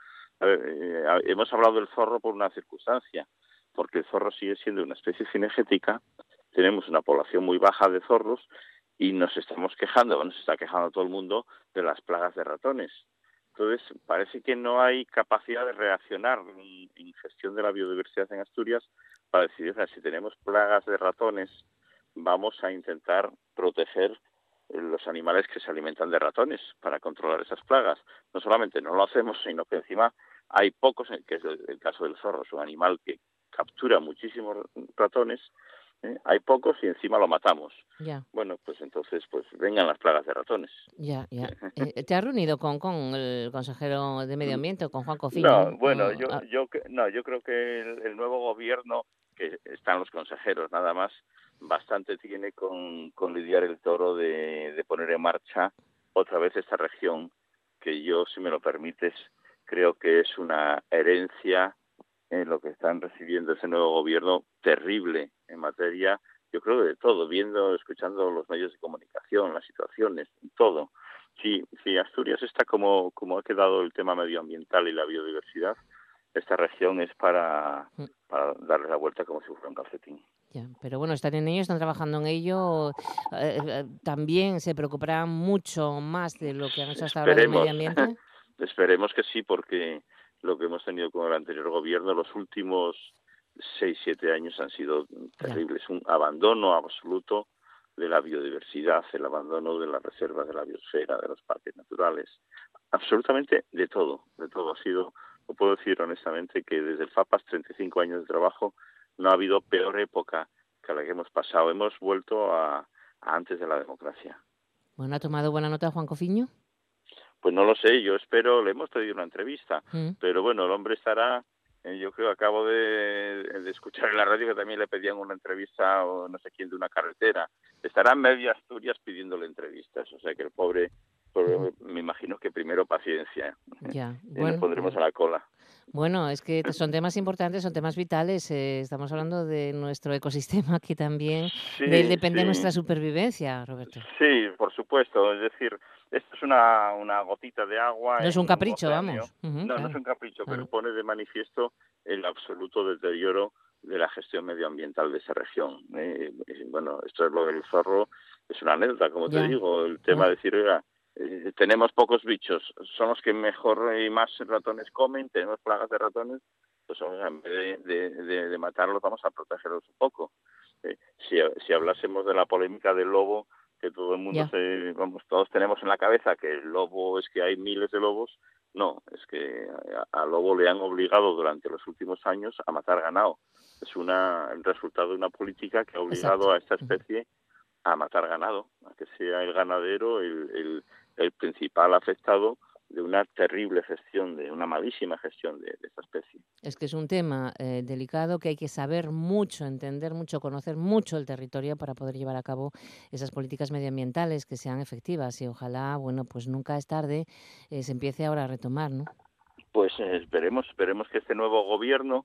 A ver, eh, hemos hablado del zorro por una circunstancia, porque el zorro sigue siendo una especie cinegética, tenemos una población muy baja de zorros y nos estamos quejando, bueno, se está quejando todo el mundo de las plagas de ratones. Entonces, parece que no hay capacidad de reaccionar en, gestión de la biodiversidad en Asturias para decir, "Oiga, si tenemos plagas de ratones, vamos a intentar proteger eh, los animales que se alimentan de ratones para controlar esas plagas. No solamente no lo hacemos, sino que encima hay pocos, que es el caso del zorro, es un animal que captura muchísimos ratones, ¿eh? hay pocos y encima lo matamos. Ya, Bueno, pues entonces pues vengan las plagas de ratones. ya, ya. Eh, ¿Te has reunido con, con el consejero de Medio Ambiente, con Juan Cofiño? No, bueno, yo, ah, yo, no, yo creo que el, el nuevo gobierno, que están los consejeros nada más, bastante tiene con, con lidiar el toro de, de poner en marcha otra vez esta región, que yo, si me lo permites, creo que es una herencia en lo que están recibiendo ese nuevo gobierno terrible en materia, yo creo de todo, viendo, escuchando los medios de comunicación, las situaciones, todo. Si, si Asturias está como, como ha quedado el tema medioambiental y la biodiversidad, esta región es para, Mm. para darle la vuelta como si fuera un calcetín. ya. Pero bueno, están en ello, están trabajando en ello. eh, eh, también se preocuparán mucho más de lo que han hecho hasta ahora del medio ambiente. Esperemos que sí, porque lo que hemos tenido con el anterior gobierno, los últimos seis, siete años han sido terribles. Un abandono absoluto de la biodiversidad, el abandono de las reservas de la biosfera, de los parques naturales, absolutamente de todo, de todo. Ha sido, lo puedo decir honestamente, que desde el FAPAS, 35 años de trabajo, no ha habido peor época que la que hemos pasado. Hemos vuelto a, a antes de la democracia. Bueno, ¿ha tomado buena nota Juan Cofiño? Pues no lo sé, yo espero, le hemos pedido una entrevista, Mm. pero bueno, el hombre estará, eh, yo creo, acabo de, de escuchar en la radio que también le pedían una entrevista o no sé quién de una carretera, estará en medio Asturias pidiéndole entrevistas, o sea que el pobre, pobre, me imagino que primero paciencia, Ya, y nos bueno. pondremos a la cola. Bueno, es que son temas importantes, son temas vitales. eh, estamos hablando de nuestro ecosistema que también Sí, de él depende sí. nuestra supervivencia, Roberto. Sí, por supuesto, es decir, esto es una, una gotita de agua. No es un capricho, vamos. No, no claro, es un capricho, pero pone de manifiesto el absoluto deterioro de la gestión medioambiental de esa región. Eh, eh, bueno, esto es lo del zorro, es una anécdota, como Ya. te digo, el tema de decir, oiga, eh, tenemos pocos bichos, son los que mejor y más ratones comen, tenemos plagas de ratones, pues en vez de, de- de- de matarlos vamos a protegerlos un poco. Eh, si, si hablásemos de la polémica del lobo, que todo el mundo se, vamos, todos tenemos en la cabeza que el lobo es que hay miles de lobos, no, es que al lobo le han obligado durante los últimos años a matar ganado. Es una, el resultado de una política que ha obligado Exacto. a esta especie a matar ganado, a que sea el ganadero el, el, el principal afectado de una terrible gestión, de una malísima gestión de, esta especie. Es que es un tema eh, delicado que hay que saber mucho, entender mucho, conocer mucho el territorio para poder llevar a cabo esas políticas medioambientales que sean efectivas y ojalá, bueno, pues nunca es tarde, eh, se empiece ahora a retomar, ¿no? Pues eh, esperemos, esperemos que este nuevo gobierno,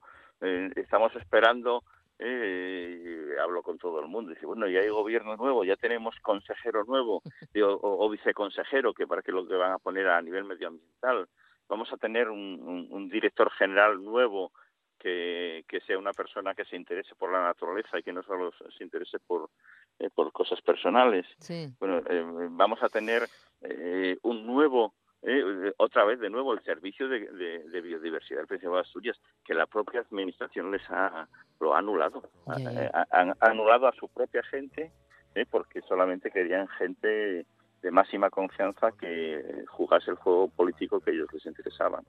estamos esperando eh, hablo con todo el mundo. Dice, bueno, ya hay gobierno nuevo, ya tenemos consejero nuevo o, viceconsejero, que para que lo que van a poner a nivel medioambiental. Vamos a tener un, director general nuevo que, que, sea una persona que se interese por la naturaleza y que no solo se interese por, eh, por cosas personales. Bueno, eh, vamos a tener eh, un nuevo eh, otra vez de nuevo el servicio de, biodiversidad del Principado de Asturias, que la propia administración les ha, lo ha anulado. Han anulado a su propia gente eh, porque solamente querían gente de máxima confianza que jugase el juego político que ellos les interesaban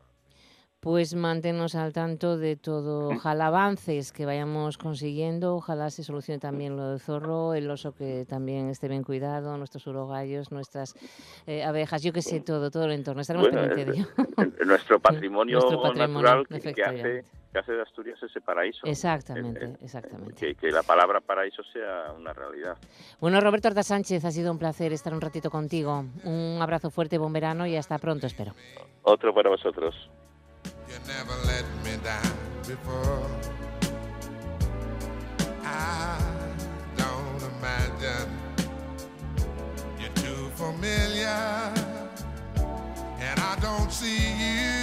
pues manténnos al tanto de todo. Ojalá avances que vayamos consiguiendo, ojalá se solucione también lo del zorro, el oso que también esté bien cuidado, nuestros urogallos, nuestras eh, abejas, yo que sé, todo, todo el entorno. Estaremos pendientes de ello. Nuestro patrimonio, natural que, hace, que hace de Asturias ese paraíso. Exactamente, eh, eh, exactamente. Que, la palabra paraíso sea una realidad. Bueno, Roberto Arta Sánchez, ha sido un placer estar un ratito contigo. Un abrazo fuerte, buen verano y hasta pronto, espero. Otro para vosotros. You never let me down before. I don't imagine you're too familiar, and I don't see you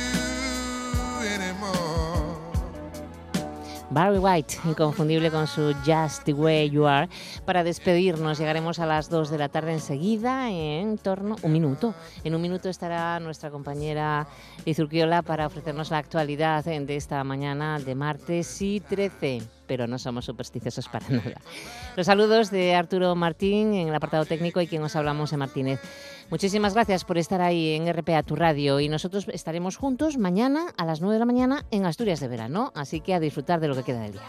Barry White, inconfundible con su Just the Way You Are. Para despedirnos, llegaremos a las 2 de la tarde enseguida, en torno un minuto. En un minuto estará nuestra compañera Izurquiola para ofrecernos la actualidad de esta mañana de martes y 13 pero no somos supersticiosos para nada. Los saludos de Arturo Martín en el apartado técnico y quien os hablamos en Martínez. Muchísimas gracias por estar ahí en RPA, tu radio, y nosotros estaremos juntos mañana a las 9 de la mañana en Asturias de Verano, así que a disfrutar de lo que queda del día.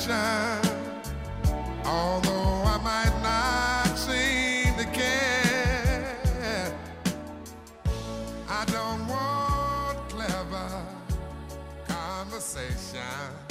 I I don't want clever conversation.